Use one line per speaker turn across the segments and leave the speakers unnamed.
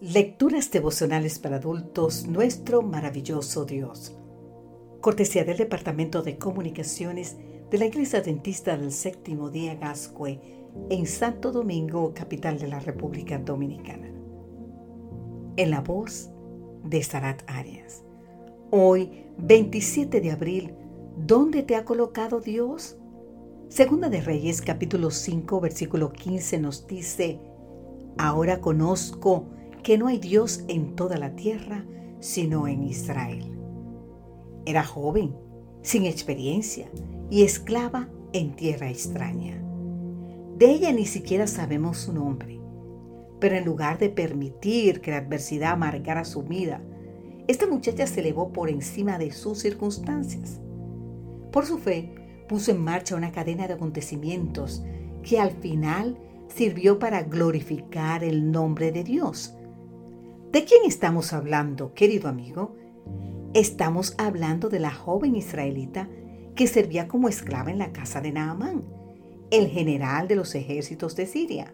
Lecturas devocionales para adultos, nuestro maravilloso Dios. Cortesía del Departamento de Comunicaciones de la Iglesia Dentista del Séptimo Día Gascue en Santo Domingo, capital de la República Dominicana. En la voz de Sarat Arias. Hoy, 27 de abril, ¿dónde te ha colocado Dios? Segunda de Reyes, capítulo 5, versículo 15 nos dice, Ahora conozco que no hay Dios en toda la tierra sino en Israel. Era joven, sin experiencia y esclava en tierra extraña. De ella ni siquiera sabemos su nombre, pero en lugar de permitir que la adversidad amargara su vida, esta muchacha se elevó por encima de sus circunstancias. Por su fe, puso en marcha una cadena de acontecimientos que al final sirvió para glorificar el nombre de Dios ¿De quién estamos hablando, querido amigo? Estamos hablando de la joven israelita que servía como esclava en la casa de Naamán, el general de los ejércitos de Siria.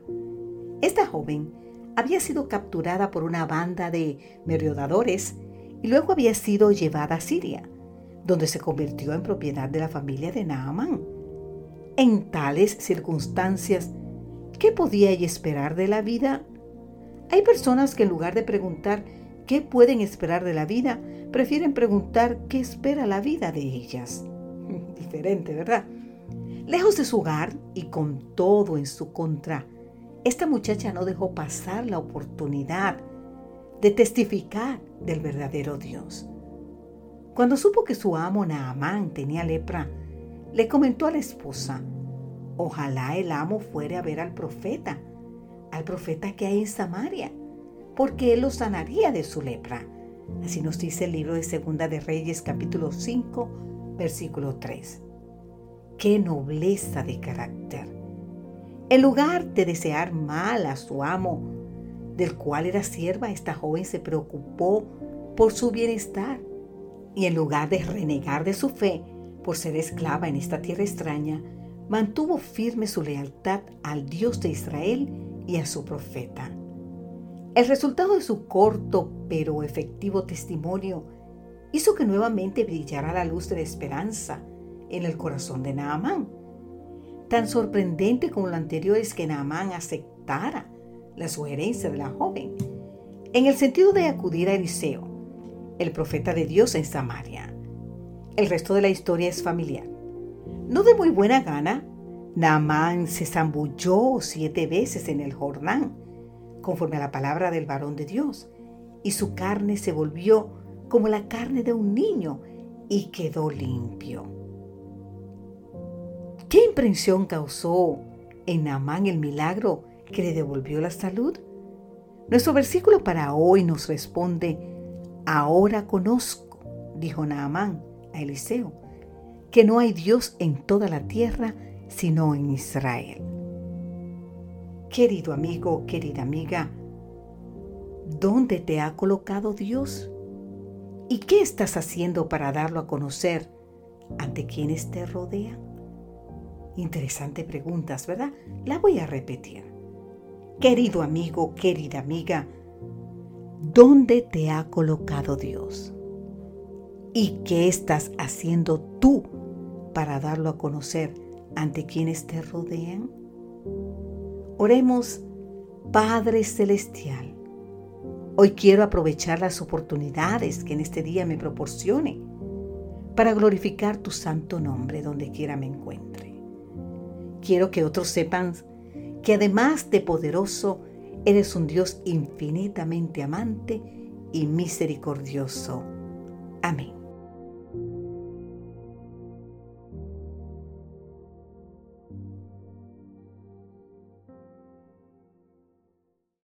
Esta joven había sido capturada por una banda de merodeadores y luego había sido llevada a Siria, donde se convirtió en propiedad de la familia de Naamán. En tales circunstancias, ¿qué podía ella esperar de la vida hay personas que en lugar de preguntar qué pueden esperar de la vida, prefieren preguntar qué espera la vida de ellas. Diferente, ¿verdad? Lejos de su hogar y con todo en su contra, esta muchacha no dejó pasar la oportunidad de testificar del verdadero Dios. Cuando supo que su amo Naamán tenía lepra, le comentó a la esposa, ojalá el amo fuera a ver al profeta al profeta que hay en Samaria, porque él lo sanaría de su lepra. Así nos dice el libro de Segunda de Reyes capítulo 5, versículo 3. Qué nobleza de carácter. En lugar de desear mal a su amo, del cual era sierva, esta joven se preocupó por su bienestar y en lugar de renegar de su fe por ser esclava en esta tierra extraña, mantuvo firme su lealtad al Dios de Israel y a su profeta. El resultado de su corto pero efectivo testimonio hizo que nuevamente brillara la luz de la esperanza en el corazón de Naamán. Tan sorprendente como lo anterior es que Naamán aceptara la sugerencia de la joven, en el sentido de acudir a Eliseo, el profeta de Dios en Samaria. El resto de la historia es familiar. No de muy buena gana, Naamán se zambulló siete veces en el Jordán, conforme a la palabra del varón de Dios, y su carne se volvió como la carne de un niño y quedó limpio. ¿Qué impresión causó en Naamán el milagro que le devolvió la salud? Nuestro versículo para hoy nos responde, ahora conozco, dijo Naamán a Eliseo, que no hay Dios en toda la tierra sino en Israel. Querido amigo, querida amiga, ¿dónde te ha colocado Dios? ¿Y qué estás haciendo para darlo a conocer ante quienes te rodean? Interesante preguntas, ¿verdad? La voy a repetir. Querido amigo, querida amiga, ¿dónde te ha colocado Dios? ¿Y qué estás haciendo tú para darlo a conocer ante quienes te rodean? Oremos, Padre Celestial. Hoy quiero aprovechar las oportunidades que en este día me proporcione para glorificar tu santo nombre donde quiera me encuentre. Quiero que otros sepan que además de poderoso, eres un Dios infinitamente amante y misericordioso. Amén.